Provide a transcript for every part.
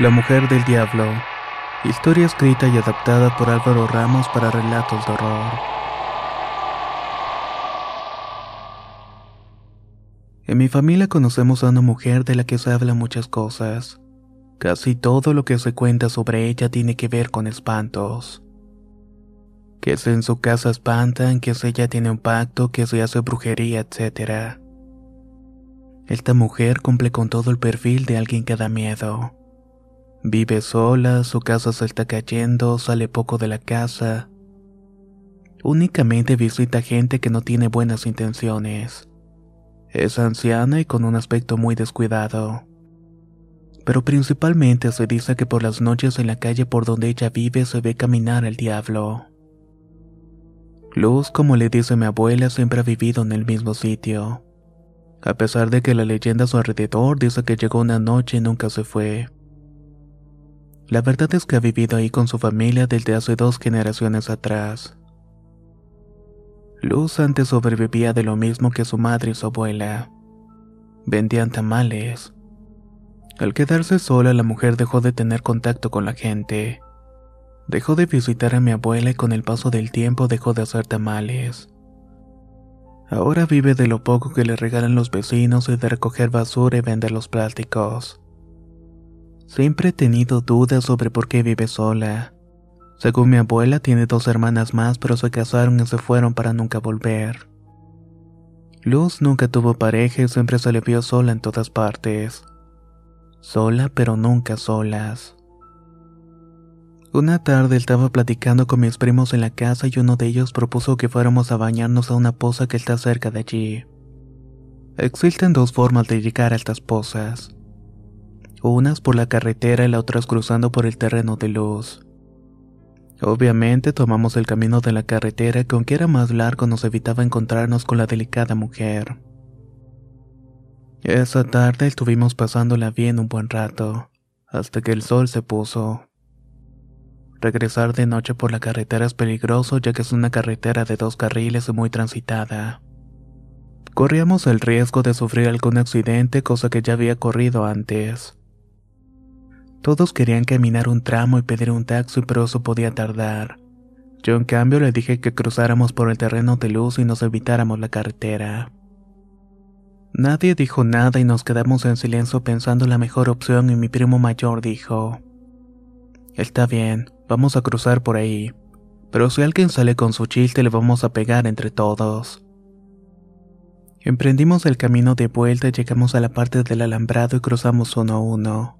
La Mujer del Diablo. Historia escrita y adaptada por Álvaro Ramos para relatos de horror. En mi familia conocemos a una mujer de la que se habla muchas cosas. Casi todo lo que se cuenta sobre ella tiene que ver con espantos. Que si en su casa espantan, que si ella tiene un pacto, que se hace brujería, etc. Esta mujer cumple con todo el perfil de alguien que da miedo. Vive sola, su casa se está cayendo, sale poco de la casa. Únicamente visita gente que no tiene buenas intenciones. Es anciana y con un aspecto muy descuidado. Pero principalmente se dice que por las noches en la calle por donde ella vive se ve caminar el diablo. Luz, como le dice mi abuela, siempre ha vivido en el mismo sitio. A pesar de que la leyenda a su alrededor dice que llegó una noche y nunca se fue. La verdad es que ha vivido ahí con su familia desde hace dos generaciones atrás. Luz antes sobrevivía de lo mismo que su madre y su abuela. Vendían tamales. Al quedarse sola, la mujer dejó de tener contacto con la gente. Dejó de visitar a mi abuela y con el paso del tiempo dejó de hacer tamales. Ahora vive de lo poco que le regalan los vecinos y de recoger basura y vender los plásticos. Siempre he tenido dudas sobre por qué vive sola. Según mi abuela, tiene dos hermanas más, pero se casaron y se fueron para nunca volver. Luz nunca tuvo pareja y siempre se le vio sola en todas partes. Sola, pero nunca solas. Una tarde estaba platicando con mis primos en la casa y uno de ellos propuso que fuéramos a bañarnos a una poza que está cerca de allí. Existen dos formas de llegar a estas pozas unas por la carretera y las otras cruzando por el terreno de luz. Obviamente tomamos el camino de la carretera que aunque era más largo nos evitaba encontrarnos con la delicada mujer. Esa tarde estuvimos pasándola bien un buen rato, hasta que el sol se puso. Regresar de noche por la carretera es peligroso ya que es una carretera de dos carriles y muy transitada. Corríamos el riesgo de sufrir algún accidente, cosa que ya había corrido antes. Todos querían caminar un tramo y pedir un taxi, pero eso podía tardar. Yo en cambio le dije que cruzáramos por el terreno de luz y nos evitáramos la carretera. Nadie dijo nada y nos quedamos en silencio pensando la mejor opción y mi primo mayor dijo, Está bien, vamos a cruzar por ahí, pero si alguien sale con su chiste le vamos a pegar entre todos. Emprendimos el camino de vuelta llegamos a la parte del alambrado y cruzamos uno a uno.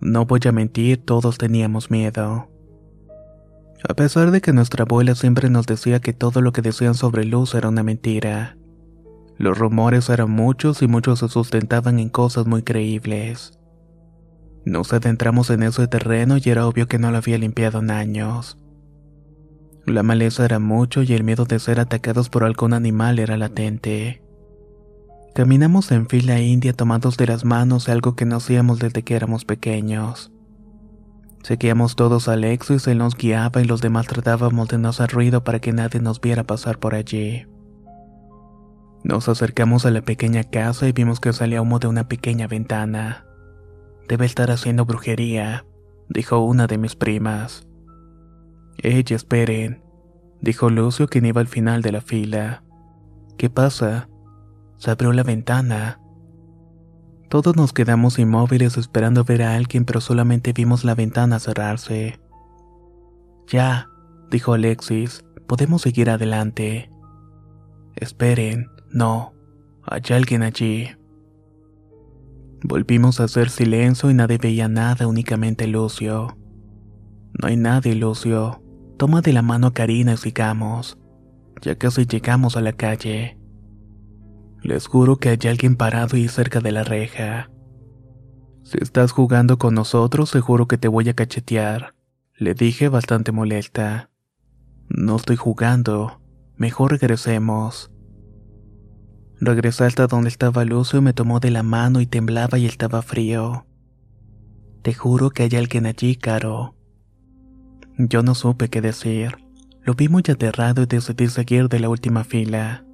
No voy a mentir, todos teníamos miedo. A pesar de que nuestra abuela siempre nos decía que todo lo que decían sobre Luz era una mentira. Los rumores eran muchos y muchos se sustentaban en cosas muy creíbles. Nos adentramos en ese terreno y era obvio que no lo había limpiado en años. La maleza era mucho y el miedo de ser atacados por algún animal era latente. Caminamos en fila india tomados de las manos, algo que no hacíamos desde que éramos pequeños. Seguíamos todos a Alexis, él nos guiaba y los demás tratábamos de no hacer ruido para que nadie nos viera pasar por allí. Nos acercamos a la pequeña casa y vimos que salía humo de una pequeña ventana. Debe estar haciendo brujería, dijo una de mis primas. Ella, esperen, dijo Lucio quien iba al final de la fila. ¿Qué pasa? Se abrió la ventana. Todos nos quedamos inmóviles esperando ver a alguien, pero solamente vimos la ventana cerrarse. Ya, dijo Alexis, podemos seguir adelante. Esperen, no, hay alguien allí. Volvimos a hacer silencio y nadie veía nada, únicamente Lucio. No hay nadie, Lucio. Toma de la mano a Karina y sigamos. Ya casi llegamos a la calle. Les juro que hay alguien parado y cerca de la reja. Si estás jugando con nosotros, seguro que te voy a cachetear, le dije bastante molesta. No estoy jugando. Mejor regresemos. Regresé hasta donde estaba Lucio y me tomó de la mano y temblaba y estaba frío. Te juro que hay alguien allí, Caro. Yo no supe qué decir. Lo vi muy aterrado y decidí seguir de la última fila.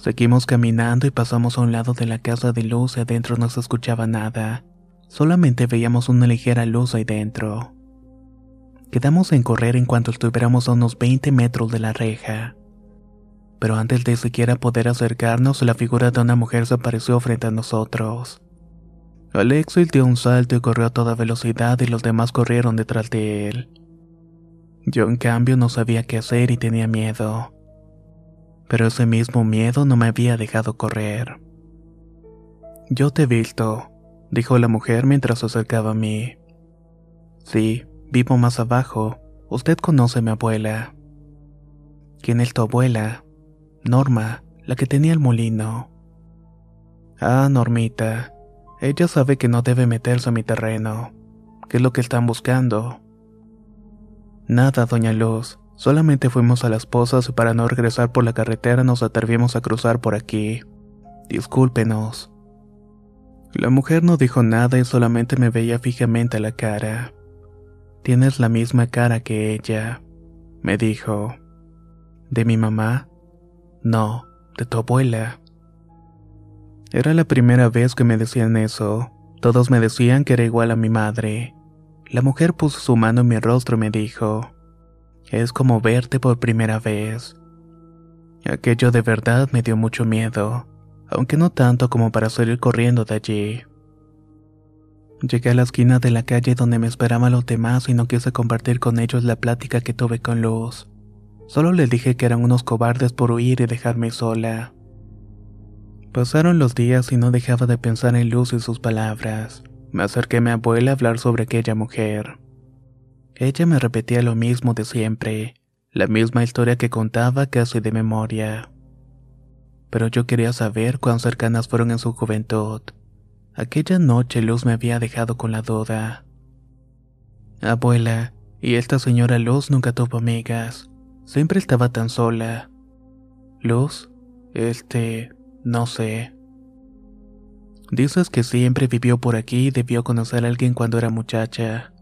Seguimos caminando y pasamos a un lado de la casa de luz y adentro no se escuchaba nada. Solamente veíamos una ligera luz ahí dentro. Quedamos en correr en cuanto estuviéramos a unos 20 metros de la reja pero antes de siquiera poder acercarnos, la figura de una mujer se apareció frente a nosotros. Alexis dio un salto y corrió a toda velocidad y los demás corrieron detrás de él. Yo en cambio no sabía qué hacer y tenía miedo. Pero ese mismo miedo no me había dejado correr. Yo te he visto, dijo la mujer mientras se acercaba a mí. Sí, vivo más abajo. Usted conoce a mi abuela. ¿Quién es tu abuela? Norma, la que tenía el molino. Ah, Normita. Ella sabe que no debe meterse a mi terreno. ¿Qué es lo que están buscando? Nada, doña Luz. Solamente fuimos a las pozas y para no regresar por la carretera nos atrevimos a cruzar por aquí. Discúlpenos. La mujer no dijo nada y solamente me veía fijamente a la cara. Tienes la misma cara que ella, me dijo. ¿De mi mamá? No, de tu abuela. Era la primera vez que me decían eso. Todos me decían que era igual a mi madre. La mujer puso su mano en mi rostro y me dijo, es como verte por primera vez. Aquello de verdad me dio mucho miedo, aunque no tanto como para salir corriendo de allí. Llegué a la esquina de la calle donde me esperaban los demás y no quise compartir con ellos la plática que tuve con Luz. Solo les dije que eran unos cobardes por huir y dejarme sola. Pasaron los días y no dejaba de pensar en Luz y sus palabras. Me acerqué a mi abuela a hablar sobre aquella mujer. Ella me repetía lo mismo de siempre, la misma historia que contaba casi de memoria. Pero yo quería saber cuán cercanas fueron en su juventud. Aquella noche Luz me había dejado con la duda. Abuela, y esta señora Luz nunca tuvo amigas. Siempre estaba tan sola. Luz, este, no sé. Dices que siempre vivió por aquí y debió conocer a alguien cuando era muchacha.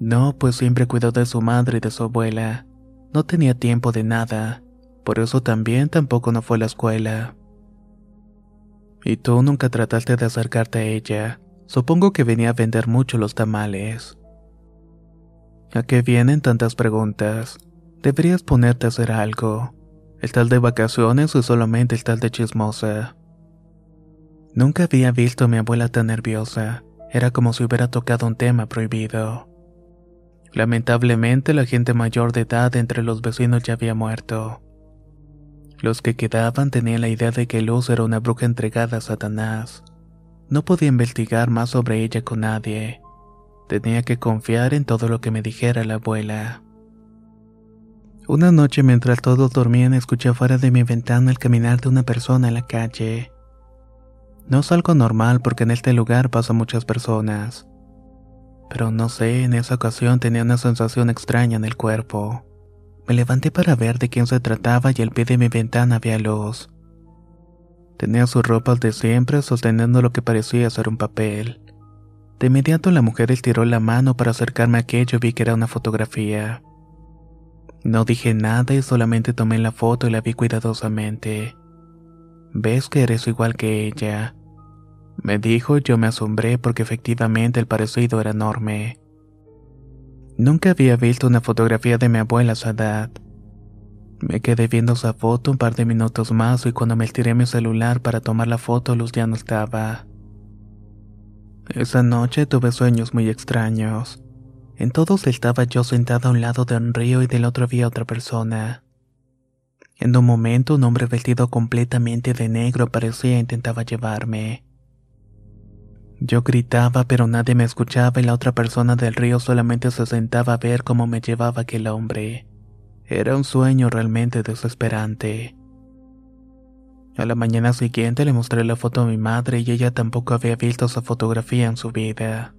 No, pues siempre cuidó de su madre y de su abuela. No tenía tiempo de nada. Por eso también tampoco no fue a la escuela. Y tú nunca trataste de acercarte a ella. Supongo que venía a vender mucho los tamales. ¿A qué vienen tantas preguntas? Deberías ponerte a hacer algo. ¿Estás de vacaciones o solamente estás de chismosa? Nunca había visto a mi abuela tan nerviosa. Era como si hubiera tocado un tema prohibido. Lamentablemente la gente mayor de edad entre los vecinos ya había muerto. Los que quedaban tenían la idea de que Luz era una bruja entregada a Satanás. No podía investigar más sobre ella con nadie. Tenía que confiar en todo lo que me dijera la abuela. Una noche mientras todos dormían escuché afuera de mi ventana el caminar de una persona en la calle. No es algo normal porque en este lugar pasan muchas personas. Pero no sé, en esa ocasión tenía una sensación extraña en el cuerpo. Me levanté para ver de quién se trataba y al pie de mi ventana había luz. Tenía sus ropas de siempre sosteniendo lo que parecía ser un papel. De inmediato la mujer estiró la mano para acercarme a aquello y vi que era una fotografía. No dije nada y solamente tomé la foto y la vi cuidadosamente. Ves que eres igual que ella. Me dijo y yo me asombré porque efectivamente el parecido era enorme. Nunca había visto una fotografía de mi abuela a su edad. Me quedé viendo esa foto un par de minutos más y cuando me estiré mi celular para tomar la foto Luz ya no estaba. Esa noche tuve sueños muy extraños. En todos estaba yo sentado a un lado de un río y del otro había otra persona. En un momento un hombre vestido completamente de negro parecía intentaba llevarme. Yo gritaba pero nadie me escuchaba y la otra persona del río solamente se sentaba a ver cómo me llevaba aquel hombre. Era un sueño realmente desesperante. A la mañana siguiente le mostré la foto a mi madre y ella tampoco había visto esa fotografía en su vida.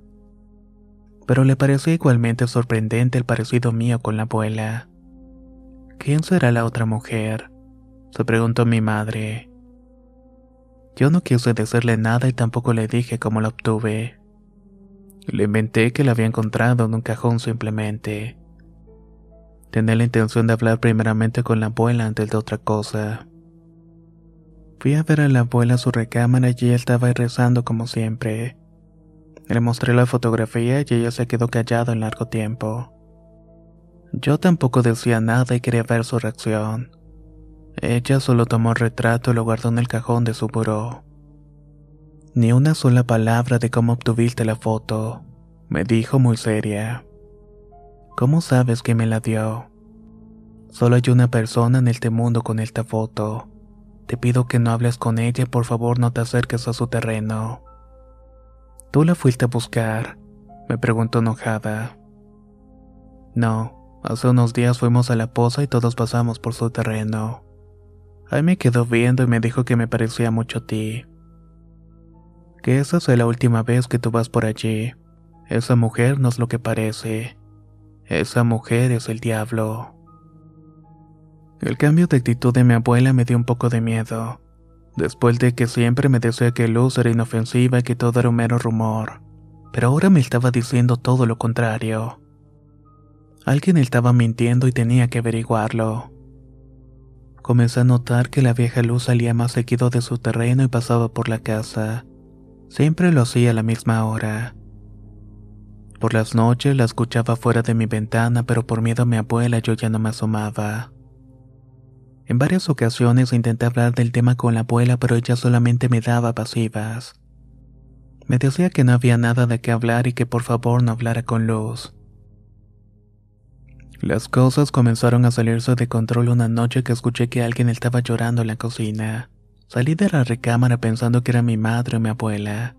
Pero le pareció igualmente sorprendente el parecido mío con la abuela. ¿Quién será la otra mujer? se preguntó mi madre. Yo no quise decirle nada y tampoco le dije cómo la obtuve. Le inventé que la había encontrado en un cajón simplemente. Tenía la intención de hablar primeramente con la abuela antes de otra cosa. Fui a ver a la abuela a su recámara y ella estaba rezando como siempre. Le mostré la fotografía y ella se quedó callada en largo tiempo. Yo tampoco decía nada y quería ver su reacción. Ella solo tomó el retrato y lo guardó en el cajón de su buró. Ni una sola palabra de cómo obtuviste la foto, me dijo muy seria. ¿Cómo sabes que me la dio? Solo hay una persona en este mundo con esta foto. Te pido que no hables con ella y por favor no te acerques a su terreno. ¿Tú la fuiste a buscar? me preguntó enojada. No, hace unos días fuimos a la poza y todos pasamos por su terreno. Ahí me quedó viendo y me dijo que me parecía mucho a ti. Que esa sea la última vez que tú vas por allí. Esa mujer no es lo que parece. Esa mujer es el diablo. El cambio de actitud de mi abuela me dio un poco de miedo. Después de que siempre me decía que Luz era inofensiva y que todo era un mero rumor. Pero ahora me estaba diciendo todo lo contrario. Alguien estaba mintiendo y tenía que averiguarlo. Comencé a notar que la vieja luz salía más seguido de su terreno y pasaba por la casa. Siempre lo hacía a la misma hora. Por las noches la escuchaba fuera de mi ventana, pero por miedo a mi abuela yo ya no me asomaba. En varias ocasiones intenté hablar del tema con la abuela, pero ella solamente me daba pasivas. Me decía que no había nada de qué hablar y que por favor no hablara con Luz. Las cosas comenzaron a salirse de control una noche que escuché que alguien estaba llorando en la cocina. Salí de la recámara pensando que era mi madre o mi abuela,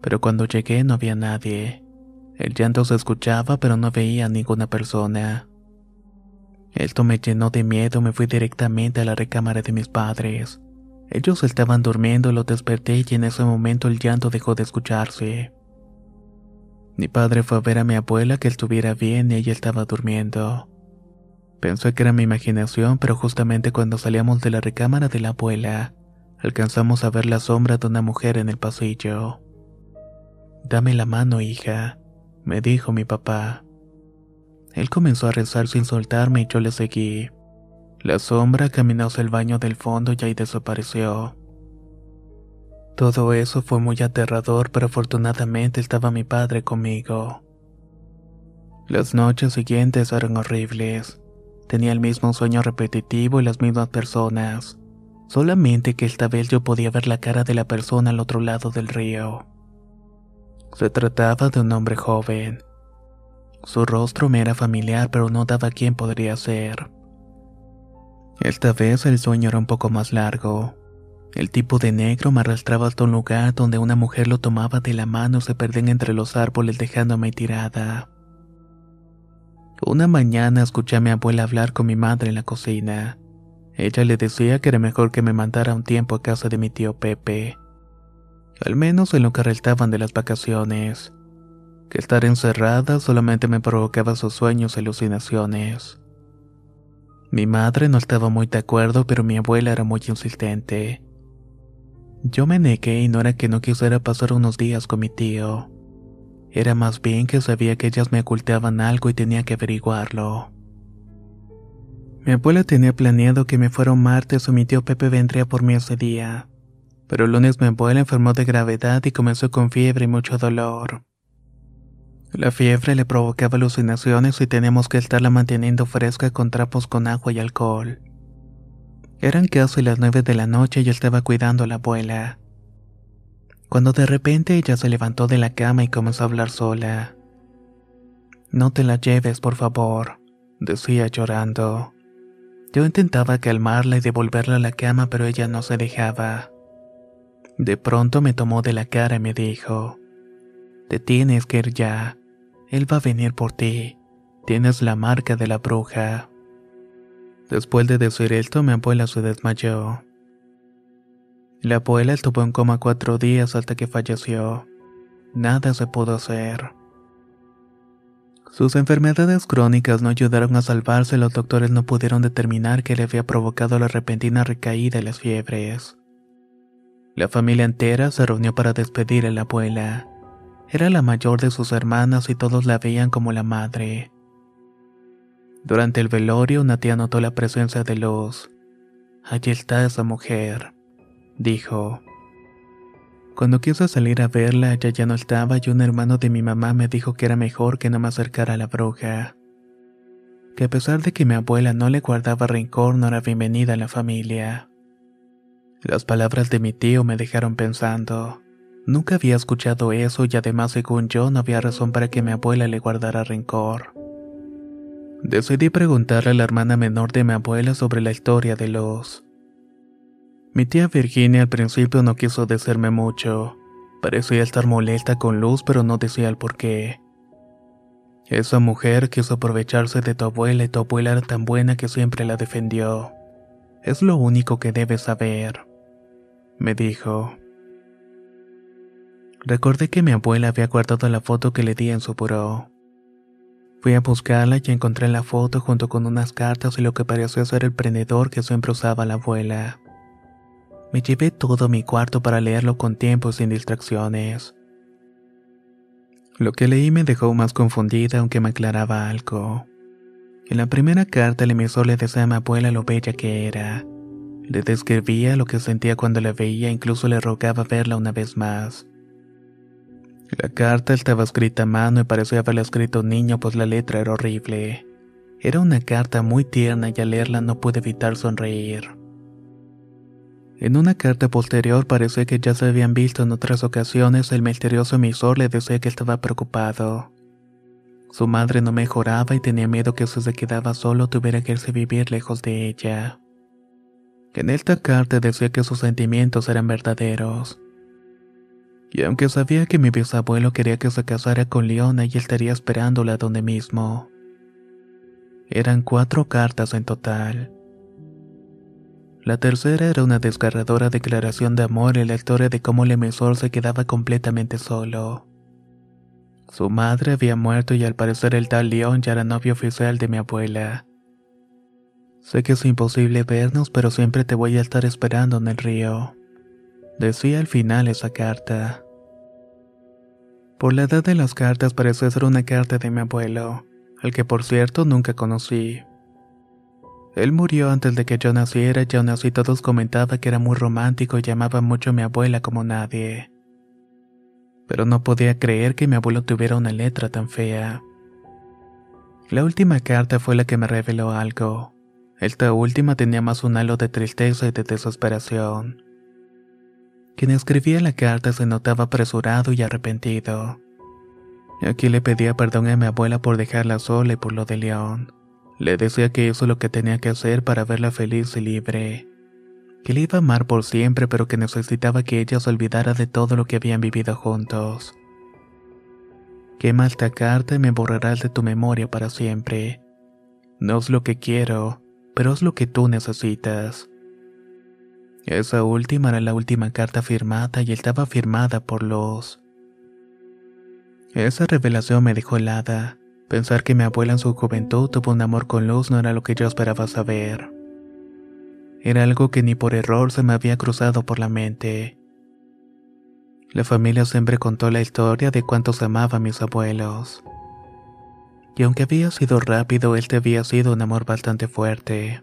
pero cuando llegué no había nadie. El llanto se escuchaba pero no veía a ninguna persona. Esto me llenó de miedo, me fui directamente a la recámara de mis padres. Ellos estaban durmiendo, lo desperté y en ese momento el llanto dejó de escucharse. Mi padre fue a ver a mi abuela que estuviera bien y ella estaba durmiendo. Pensé que era mi imaginación, pero justamente cuando salíamos de la recámara de la abuela, alcanzamos a ver la sombra de una mujer en el pasillo. Dame la mano, hija, me dijo mi papá. Él comenzó a rezar sin soltarme y yo le seguí. La sombra caminó hacia el baño del fondo y ahí desapareció. Todo eso fue muy aterrador, pero afortunadamente estaba mi padre conmigo. Las noches siguientes eran horribles. Tenía el mismo sueño repetitivo y las mismas personas, solamente que esta vez yo podía ver la cara de la persona al otro lado del río. Se trataba de un hombre joven. Su rostro me era familiar, pero no daba quién podría ser. Esta vez el sueño era un poco más largo. El tipo de negro me arrastraba hasta un lugar donde una mujer lo tomaba de la mano y se perdían entre los árboles dejándome tirada. Una mañana escuché a mi abuela hablar con mi madre en la cocina. Ella le decía que era mejor que me mandara un tiempo a casa de mi tío Pepe. Al menos en lo que restaban de las vacaciones. que estar encerrada solamente me provocaba sus sueños y alucinaciones. Mi madre no estaba muy de acuerdo, pero mi abuela era muy insistente. Yo me negué y no era que no quisiera pasar unos días con mi tío. Era más bien que sabía que ellas me ocultaban algo y tenía que averiguarlo. Mi abuela tenía planeado que me fuera un martes o mi tío Pepe vendría por mí ese día. Pero el lunes mi abuela enfermó de gravedad y comenzó con fiebre y mucho dolor. La fiebre le provocaba alucinaciones y teníamos que estarla manteniendo fresca con trapos con agua y alcohol. Eran casi las nueve de la noche y yo estaba cuidando a la abuela cuando de repente ella se levantó de la cama y comenzó a hablar sola. No te la lleves, por favor, decía llorando. Yo intentaba calmarla y devolverla a la cama, pero ella no se dejaba. De pronto me tomó de la cara y me dijo, Te tienes que ir ya. Él va a venir por ti. Tienes la marca de la bruja. Después de decir esto, mi abuela se desmayó. La abuela estuvo en coma cuatro días hasta que falleció. Nada se pudo hacer. Sus enfermedades crónicas no ayudaron a salvarse, los doctores no pudieron determinar qué le había provocado la repentina recaída y las fiebres. La familia entera se reunió para despedir a la abuela. Era la mayor de sus hermanas y todos la veían como la madre. Durante el velorio, una tía notó la presencia de Luz. Allí está esa mujer dijo. Cuando quise salir a verla, ella ya no estaba y un hermano de mi mamá me dijo que era mejor que no me acercara a la bruja. Que a pesar de que mi abuela no le guardaba rencor, no era bienvenida a la familia. Las palabras de mi tío me dejaron pensando. Nunca había escuchado eso y además según yo no había razón para que mi abuela le guardara rencor. Decidí preguntarle a la hermana menor de mi abuela sobre la historia de los mi tía Virginia al principio no quiso decirme mucho. Parecía estar molesta con Luz, pero no decía el por qué. Esa mujer quiso aprovecharse de tu abuela y tu abuela era tan buena que siempre la defendió. Es lo único que debes saber, me dijo. Recordé que mi abuela había guardado la foto que le di en su buró. Fui a buscarla y encontré la foto junto con unas cartas y lo que pareció ser el prendedor que siempre usaba la abuela. Me llevé todo mi cuarto para leerlo con tiempo sin distracciones. Lo que leí me dejó más confundida aunque me aclaraba algo. En la primera carta el emisor le decía a mi abuela lo bella que era. Le describía lo que sentía cuando la veía, incluso le rogaba verla una vez más. La carta estaba escrita a mano y parecía haberla escrito un niño, pues la letra era horrible. Era una carta muy tierna y al leerla no pude evitar sonreír. En una carta posterior parecía que ya se habían visto en otras ocasiones, el misterioso emisor le decía que estaba preocupado. Su madre no mejoraba y tenía miedo que si se quedaba solo tuviera que irse a vivir lejos de ella. En esta carta decía que sus sentimientos eran verdaderos. Y aunque sabía que mi bisabuelo quería que se casara con Leona y estaría esperándola donde mismo. Eran cuatro cartas en total. La tercera era una desgarradora declaración de amor y la historia de cómo el emisor se quedaba completamente solo. Su madre había muerto y al parecer el tal León ya era novio oficial de mi abuela. Sé que es imposible vernos, pero siempre te voy a estar esperando en el río. Decía al final esa carta. Por la edad de las cartas parecía ser una carta de mi abuelo, al que por cierto nunca conocí. Él murió antes de que yo naciera y aún así todos comentaban que era muy romántico y llamaba mucho a mi abuela como nadie. Pero no podía creer que mi abuelo tuviera una letra tan fea. La última carta fue la que me reveló algo. Esta última tenía más un halo de tristeza y de desesperación. Quien escribía la carta se notaba apresurado y arrepentido. Aquí le pedía perdón a mi abuela por dejarla sola y por lo de León. Le decía que es lo que tenía que hacer para verla feliz y libre. Que le iba a amar por siempre, pero que necesitaba que ella se olvidara de todo lo que habían vivido juntos. Quema esta carta y me borrarás de tu memoria para siempre. No es lo que quiero, pero es lo que tú necesitas. Esa última era la última carta firmada y estaba firmada por los... Esa revelación me dejó helada. Pensar que mi abuela en su juventud tuvo un amor con luz no era lo que yo esperaba saber. Era algo que ni por error se me había cruzado por la mente. La familia siempre contó la historia de cuántos amaba a mis abuelos. Y aunque había sido rápido, este había sido un amor bastante fuerte.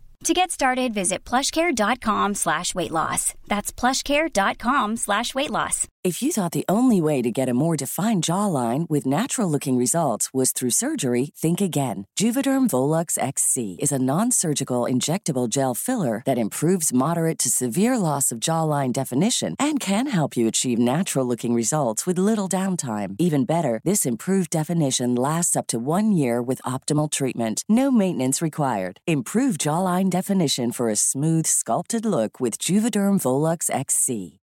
To get started, visit plushcare.com slash weight loss. That's plushcare.com slash weight loss. If you thought the only way to get a more defined jawline with natural-looking results was through surgery, think again. Juvederm Volux XC is a non-surgical injectable gel filler that improves moderate to severe loss of jawline definition and can help you achieve natural-looking results with little downtime. Even better, this improved definition lasts up to one year with optimal treatment. No maintenance required. Improve jawline definition for a smooth, sculpted look with Juvederm Volux XC.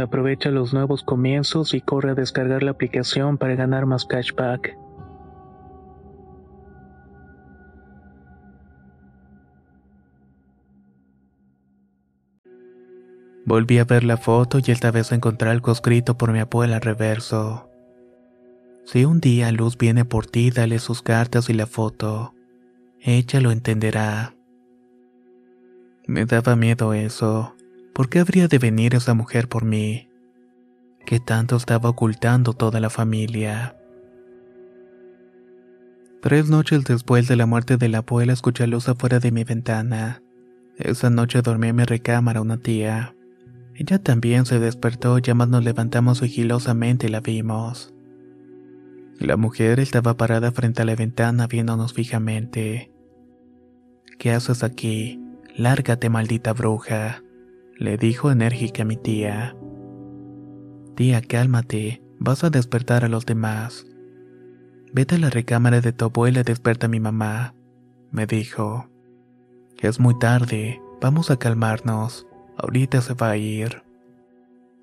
Aprovecha los nuevos comienzos y corre a descargar la aplicación para ganar más cashback. Volví a ver la foto y esta vez encontré algo escrito por mi abuela al reverso. Si un día Luz viene por ti, dale sus cartas y la foto. Ella lo entenderá. Me daba miedo eso. ¿Por qué habría de venir esa mujer por mí? ¿Qué tanto estaba ocultando toda la familia? Tres noches después de la muerte de la abuela escuché luz afuera de mi ventana. Esa noche dormí en mi recámara una tía. Ella también se despertó y ambas nos levantamos sigilosamente y la vimos. La mujer estaba parada frente a la ventana viéndonos fijamente. ¿Qué haces aquí? Lárgate, maldita bruja le dijo enérgica mi tía. Tía, cálmate, vas a despertar a los demás. Vete a la recámara de tu abuela y despierta a mi mamá, me dijo. Es muy tarde, vamos a calmarnos, ahorita se va a ir.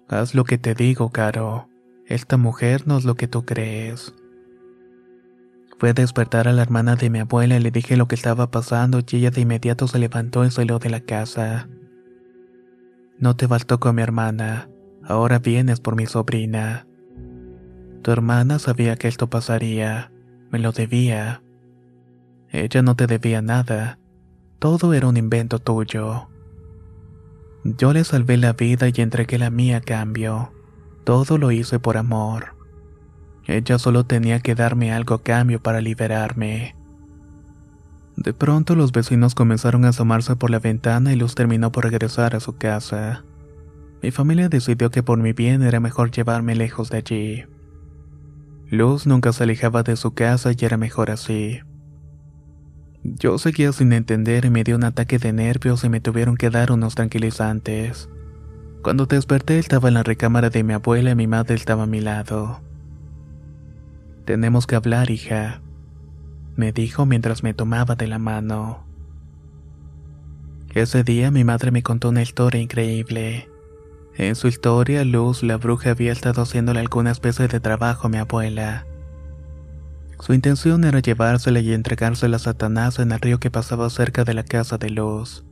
Haz lo que te digo, Caro. Esta mujer no es lo que tú crees. Fue a despertar a la hermana de mi abuela y le dije lo que estaba pasando y ella de inmediato se levantó y salió de la casa. No te bastó con mi hermana, ahora vienes por mi sobrina. Tu hermana sabía que esto pasaría, me lo debía. Ella no te debía nada, Todo era un invento tuyo. Yo le salvé la vida y entregué la mía a cambio. Todo lo hice por amor. Ella solo tenía que darme algo a cambio para liberarme. De pronto los vecinos comenzaron a asomarse por la ventana y Luz terminó por regresar a su casa. Mi familia decidió que por mi bien era mejor llevarme lejos de allí. Luz nunca se alejaba de su casa y era mejor así. Yo seguía sin entender y me dio un ataque de nervios y me tuvieron que dar unos tranquilizantes. Cuando desperté estaba en la recámara de mi abuela y mi madre estaba a mi lado. Tenemos que hablar, hija, me dijo mientras me tomaba de la mano. Ese día mi madre me contó una historia increíble. En su historia, Luz, la bruja, había estado haciéndole alguna especie de trabajo a mi abuela. Su intención era llevársela y entregársela a Satanás en el río que pasaba cerca de la casa de Luz.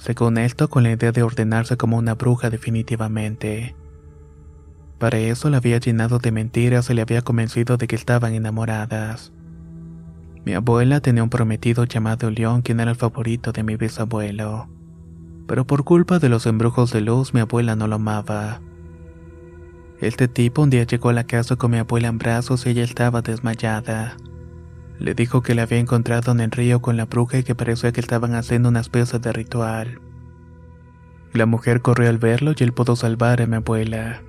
Según esto, con la idea de ordenarse como una bruja definitivamente. Para eso la había llenado de mentiras y le había convencido de que estaban enamoradas. Mi abuela tenía un prometido llamado León, quien era el favorito de mi bisabuelo. Pero por culpa de los embrujos de luz, mi abuela no lo amaba. Este tipo un día llegó a la casa con mi abuela en brazos y ella estaba desmayada. Le dijo que la había encontrado en el río con la bruja y que parecía que estaban haciendo una especie de ritual. La mujer corrió al verlo y él pudo salvar a mi abuela.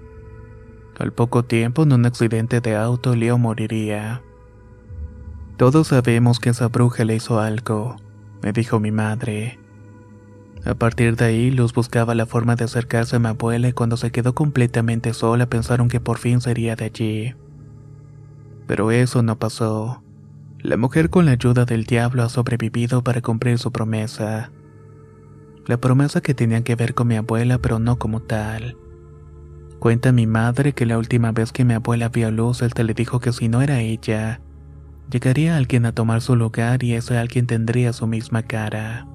Al poco tiempo, en un accidente de auto, Leo moriría. Todos sabemos que esa bruja le hizo algo, me dijo mi madre. A partir de ahí, Luz buscaba la forma de acercarse a mi abuela y cuando se quedó completamente sola pensaron que por fin sería de allí. Pero eso no pasó. La mujer con la ayuda del diablo ha sobrevivido para cumplir su promesa. La promesa que tenía que ver con mi abuela pero no como tal. Cuenta mi madre que la última vez que mi abuela vio a Luz, él te le dijo que si no era ella, llegaría alguien a tomar su lugar y ese alguien tendría su misma cara.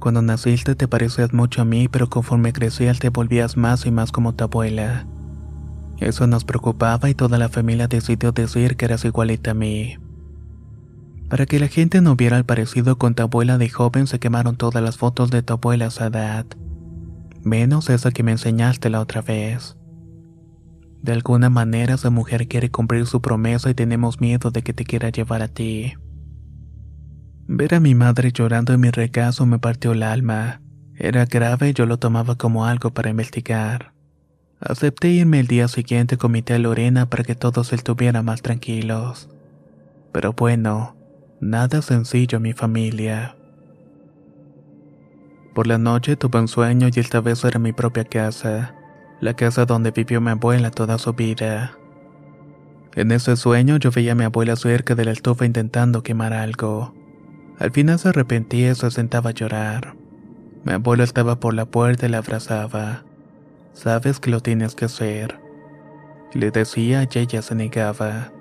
Cuando naciste te parecías mucho a mí, pero conforme crecías te volvías más y más como tu abuela. Eso nos preocupaba y toda la familia decidió decir que eras igualita a mí. Para que la gente no viera el parecido con tu abuela de joven se quemaron todas las fotos de tu abuela a edad menos esa que me enseñaste la otra vez. De alguna manera esa mujer quiere cumplir su promesa y tenemos miedo de que te quiera llevar a ti. Ver a mi madre llorando en mi recaso me partió el alma. Era grave y yo lo tomaba como algo para investigar. Acepté irme el día siguiente con mi tía Lorena para que todos estuvieran más tranquilos. Pero bueno, nada sencillo mi familia. Por la noche tuve un sueño y esta vez era mi propia casa, la casa donde vivió mi abuela toda su vida. En ese sueño yo veía a mi abuela cerca de la estufa intentando quemar algo. Al final se arrepentía y se sentaba a llorar. Mi abuelo estaba por la puerta y la abrazaba. Sabes que lo tienes que hacer. Le decía y ella se negaba.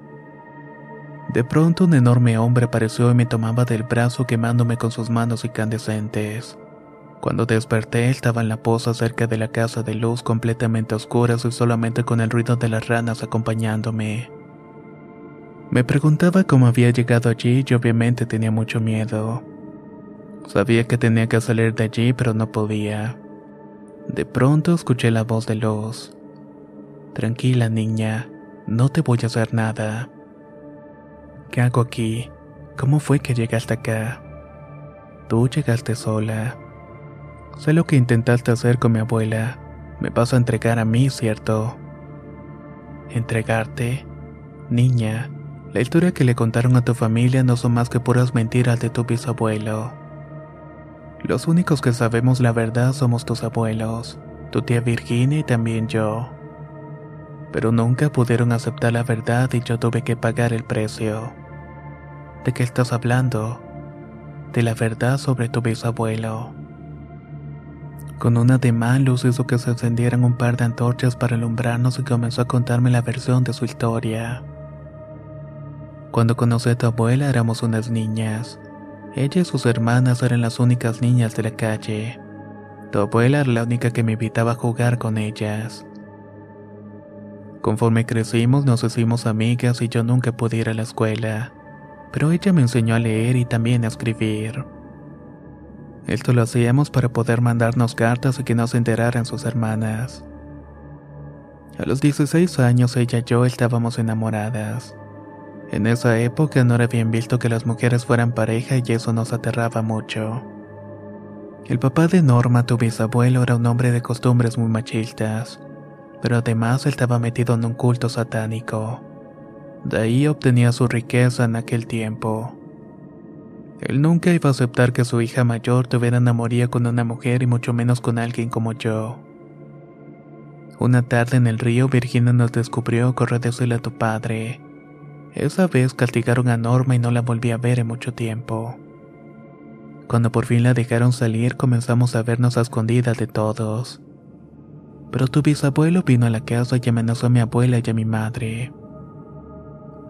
De pronto un enorme hombre apareció y me tomaba del brazo quemándome con sus manos incandescentes. Cuando desperté estaba en la poza cerca de la casa de luz completamente oscura y solamente con el ruido de las ranas acompañándome. Me preguntaba cómo había llegado allí y obviamente tenía mucho miedo. Sabía que tenía que salir de allí pero no podía. De pronto escuché la voz de Luz. Tranquila niña, no te voy a hacer nada. ¿Qué hago aquí? ¿Cómo fue que llegaste acá? Tú llegaste sola. Sé lo que intentaste hacer con mi abuela. Me vas a entregar a mí, ¿cierto? ¿Entregarte? Niña, la historia que le contaron a tu familia no son más que puras mentiras de tu bisabuelo. Los únicos que sabemos la verdad somos tus abuelos, tu tía Virginia y también yo. Pero nunca pudieron aceptar la verdad y yo tuve que pagar el precio. ¿De qué estás hablando? De la verdad sobre tu bisabuelo. Con un ademán, Luz hizo que se encendieran un par de antorchas para alumbrarnos y comenzó a contarme la versión de su historia. Cuando conocí a tu abuela éramos unas niñas. Ella y sus hermanas eran las únicas niñas de la calle. Tu abuela era la única que me invitaba a jugar con ellas. Conforme crecimos nos hicimos amigas y yo nunca pude ir a la escuela. pero ella me enseñó a leer y también a escribir. Esto lo hacíamos para poder mandarnos cartas y que no se enteraran sus hermanas. A los 16 años ella y yo estábamos enamoradas. En esa época no era bien visto que las mujeres fueran pareja y eso nos aterraba mucho. El papá de Norma, tu bisabuelo, era un hombre de costumbres muy machistas, pero además estaba metido en un culto satánico. De ahí obtenía su riqueza en aquel tiempo. Él nunca iba a aceptar que su hija mayor tuviera enamoría con una mujer y mucho menos con alguien como yo. Una tarde en el río, Virginia nos descubrió correr decirle a tu padre. Esa vez castigaron a Norma y no la volví a ver en mucho tiempo. Cuando por fin la dejaron salir, comenzamos a vernos a escondidas de todos. Pero tu bisabuelo vino a la casa y amenazó a mi abuela y a mi madre.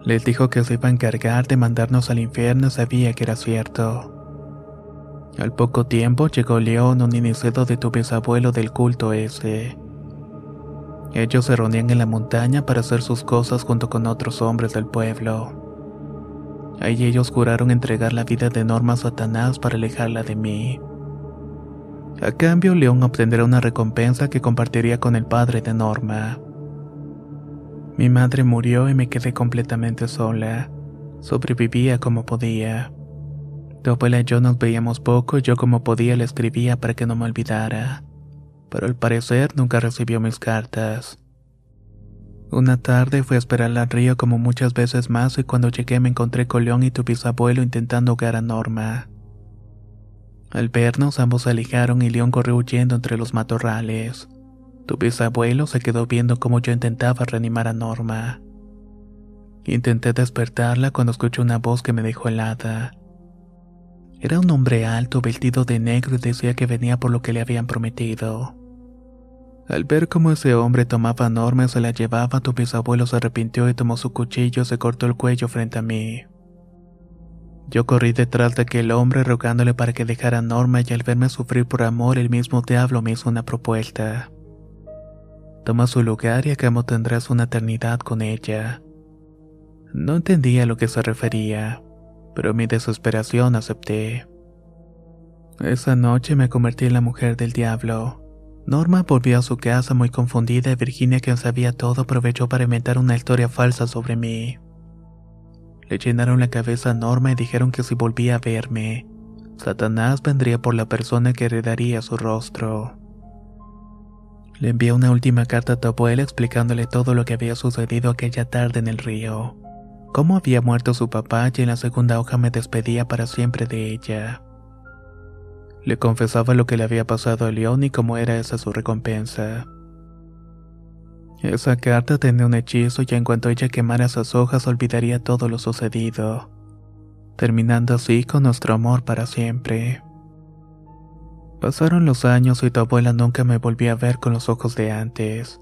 Les dijo que se iba a encargar de mandarnos al infierno, sabía que era cierto. Al poco tiempo llegó León, un iniciado de tu bisabuelo del culto ese. Ellos se reunían en la montaña para hacer sus cosas junto con otros hombres del pueblo. Ahí ellos juraron entregar la vida de Norma a Satanás para alejarla de mí. A cambio, León obtendrá una recompensa que compartiría con el padre de Norma. Mi madre murió y me quedé completamente sola. Sobrevivía como podía. Tu abuela y yo nos veíamos poco y yo como podía le escribía para que no me olvidara pero al parecer nunca recibió mis cartas. Una tarde fui a esperarla al río como muchas veces más y cuando llegué me encontré con León y tu bisabuelo intentando ahogar a Norma. Al vernos ambos se alejaron y León corrió huyendo entre los matorrales. Tu bisabuelo se quedó viendo cómo yo intentaba reanimar a Norma. Intenté despertarla cuando escuché una voz que me dejó helada. Era un hombre alto, vestido de negro y decía que venía por lo que le habían prometido. Al ver cómo ese hombre tomaba a Norma y se la llevaba, tu bisabuelo se arrepintió y tomó su cuchillo y se cortó el cuello frente a mí. Yo corrí detrás de aquel hombre rogándole para que dejara a Norma y al verme sufrir por amor el mismo diablo me hizo una propuesta. Toma su lugar y a cambio tendrás una eternidad con ella. No entendía a lo que se refería, pero mi desesperación acepté. Esa noche me convertí en la mujer del diablo. Norma volvió a su casa muy confundida y Virginia, quien sabía todo, aprovechó para inventar una historia falsa sobre mí. Le llenaron la cabeza a Norma y dijeron que si volvía a verme, Satanás vendría por la persona que heredaría su rostro. Le envié una última carta a tu abuela explicándole todo lo que había sucedido aquella tarde en el río, cómo había muerto su papá y en la segunda hoja me despedía para siempre de ella. Le confesaba lo que le había pasado a León y cómo era esa su recompensa. Esa carta tenía un hechizo y en cuanto ella quemara esas hojas olvidaría todo lo sucedido, terminando así con nuestro amor para siempre. Pasaron los años y tu abuela nunca me volvió a ver con los ojos de antes.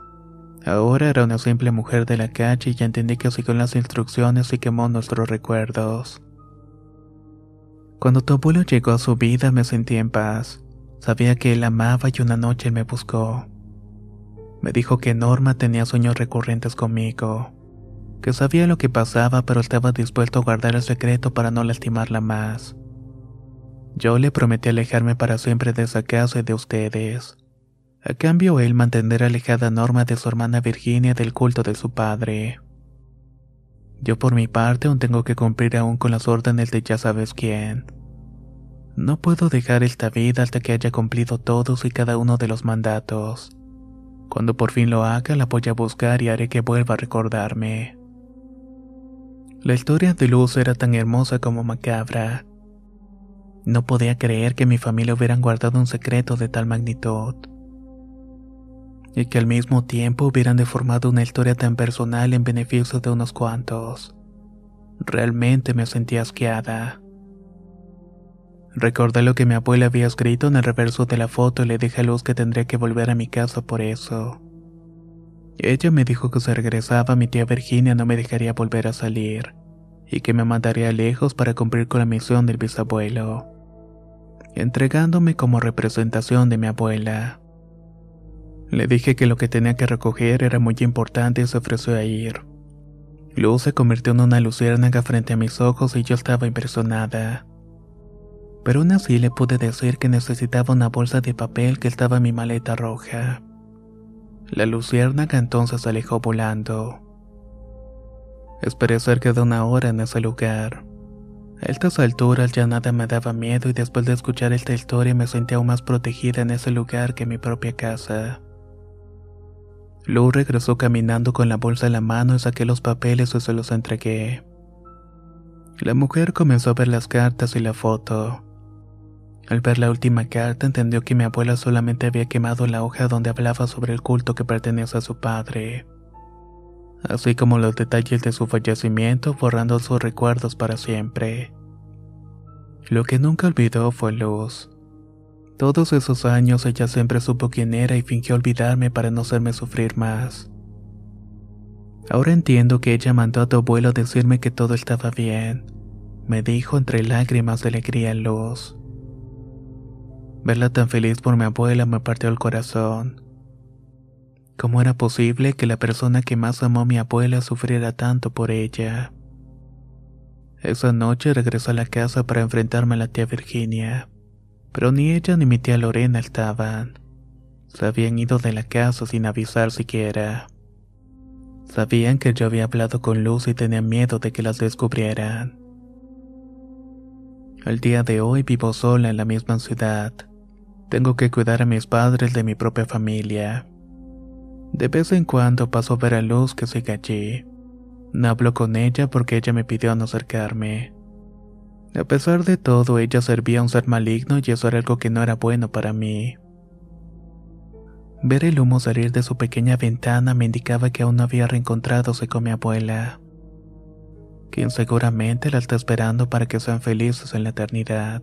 Ahora era una simple mujer de la calle y ya entendí que siguió las instrucciones y quemó nuestros recuerdos. Cuando tu abuelo llegó a su vida me sentí en paz. Sabía que él amaba y una noche me buscó. Me dijo que Norma tenía sueños recurrentes conmigo, que sabía lo que pasaba pero estaba dispuesto a guardar el secreto para no lastimarla más. Yo le prometí alejarme para siempre de esa casa y de ustedes. A cambio él mantener alejada Norma de su hermana Virginia del culto de su padre. Yo por mi parte aún tengo que cumplir aún con las órdenes de ya sabes quién. No puedo dejar esta vida hasta que haya cumplido todos y cada uno de los mandatos. Cuando por fin lo haga, la voy a buscar y haré que vuelva a recordarme. La historia de Luz era tan hermosa como macabra. No podía creer que mi familia hubieran guardado un secreto de tal magnitud. Y que al mismo tiempo hubieran deformado una historia tan personal en beneficio de unos cuantos. Realmente me sentí asqueada. Recordé lo que mi abuela había escrito en el reverso de la foto y le dije a Luz que tendría que volver a mi casa por eso. Ella me dijo que si regresaba mi tía Virginia no me dejaría volver a salir y que me mandaría lejos para cumplir con la misión del bisabuelo, entregándome como representación de mi abuela. Le dije que lo que tenía que recoger era muy importante y se ofreció a ir. Luz se convirtió en una luciérnaga frente a mis ojos y yo estaba impresionada. Pero aún así le pude decir que necesitaba una bolsa de papel que estaba en mi maleta roja. La luciérnaga entonces se alejó volando. Esperé cerca de una hora en ese lugar. A estas alturas ya nada me daba miedo y después de escuchar esta historia me sentía aún más protegida en ese lugar que mi propia casa. Lou regresó caminando con la bolsa en la mano y saqué los papeles y se los entregué. La mujer comenzó a ver las cartas y la foto. Al ver la última carta entendió que mi abuela solamente había quemado la hoja donde hablaba sobre el culto que pertenece a su padre, así como los detalles de su fallecimiento borrando sus recuerdos para siempre. Lo que nunca olvidó fue Luz. Todos esos años ella siempre supo quién era y fingió olvidarme para no hacerme sufrir más. Ahora entiendo que ella mandó a tu abuelo decirme que todo estaba bien, me dijo entre lágrimas de alegría luz. Verla tan feliz por mi abuela me partió el corazón. ¿Cómo era posible que la persona que más amó a mi abuela sufriera tanto por ella? Esa noche regresó a la casa para enfrentarme a la tía Virginia. Pero ni ella ni mi tía Lorena estaban. Se habían ido de la casa sin avisar siquiera. Sabían que yo había hablado con Luz y tenían miedo de que las descubrieran. El día de hoy vivo sola en la misma ciudad. Tengo que cuidar a mis padres de mi propia familia. De vez en cuando paso a ver a Luz que sigue allí. No hablo con ella porque ella me pidió no acercarme. A pesar de todo, ella servía a un ser maligno y eso era algo que no era bueno para mí. Ver el humo salir de su pequeña ventana me indicaba que aún no había reencontradose con mi abuela, quien seguramente la está esperando para que sean felices en la eternidad.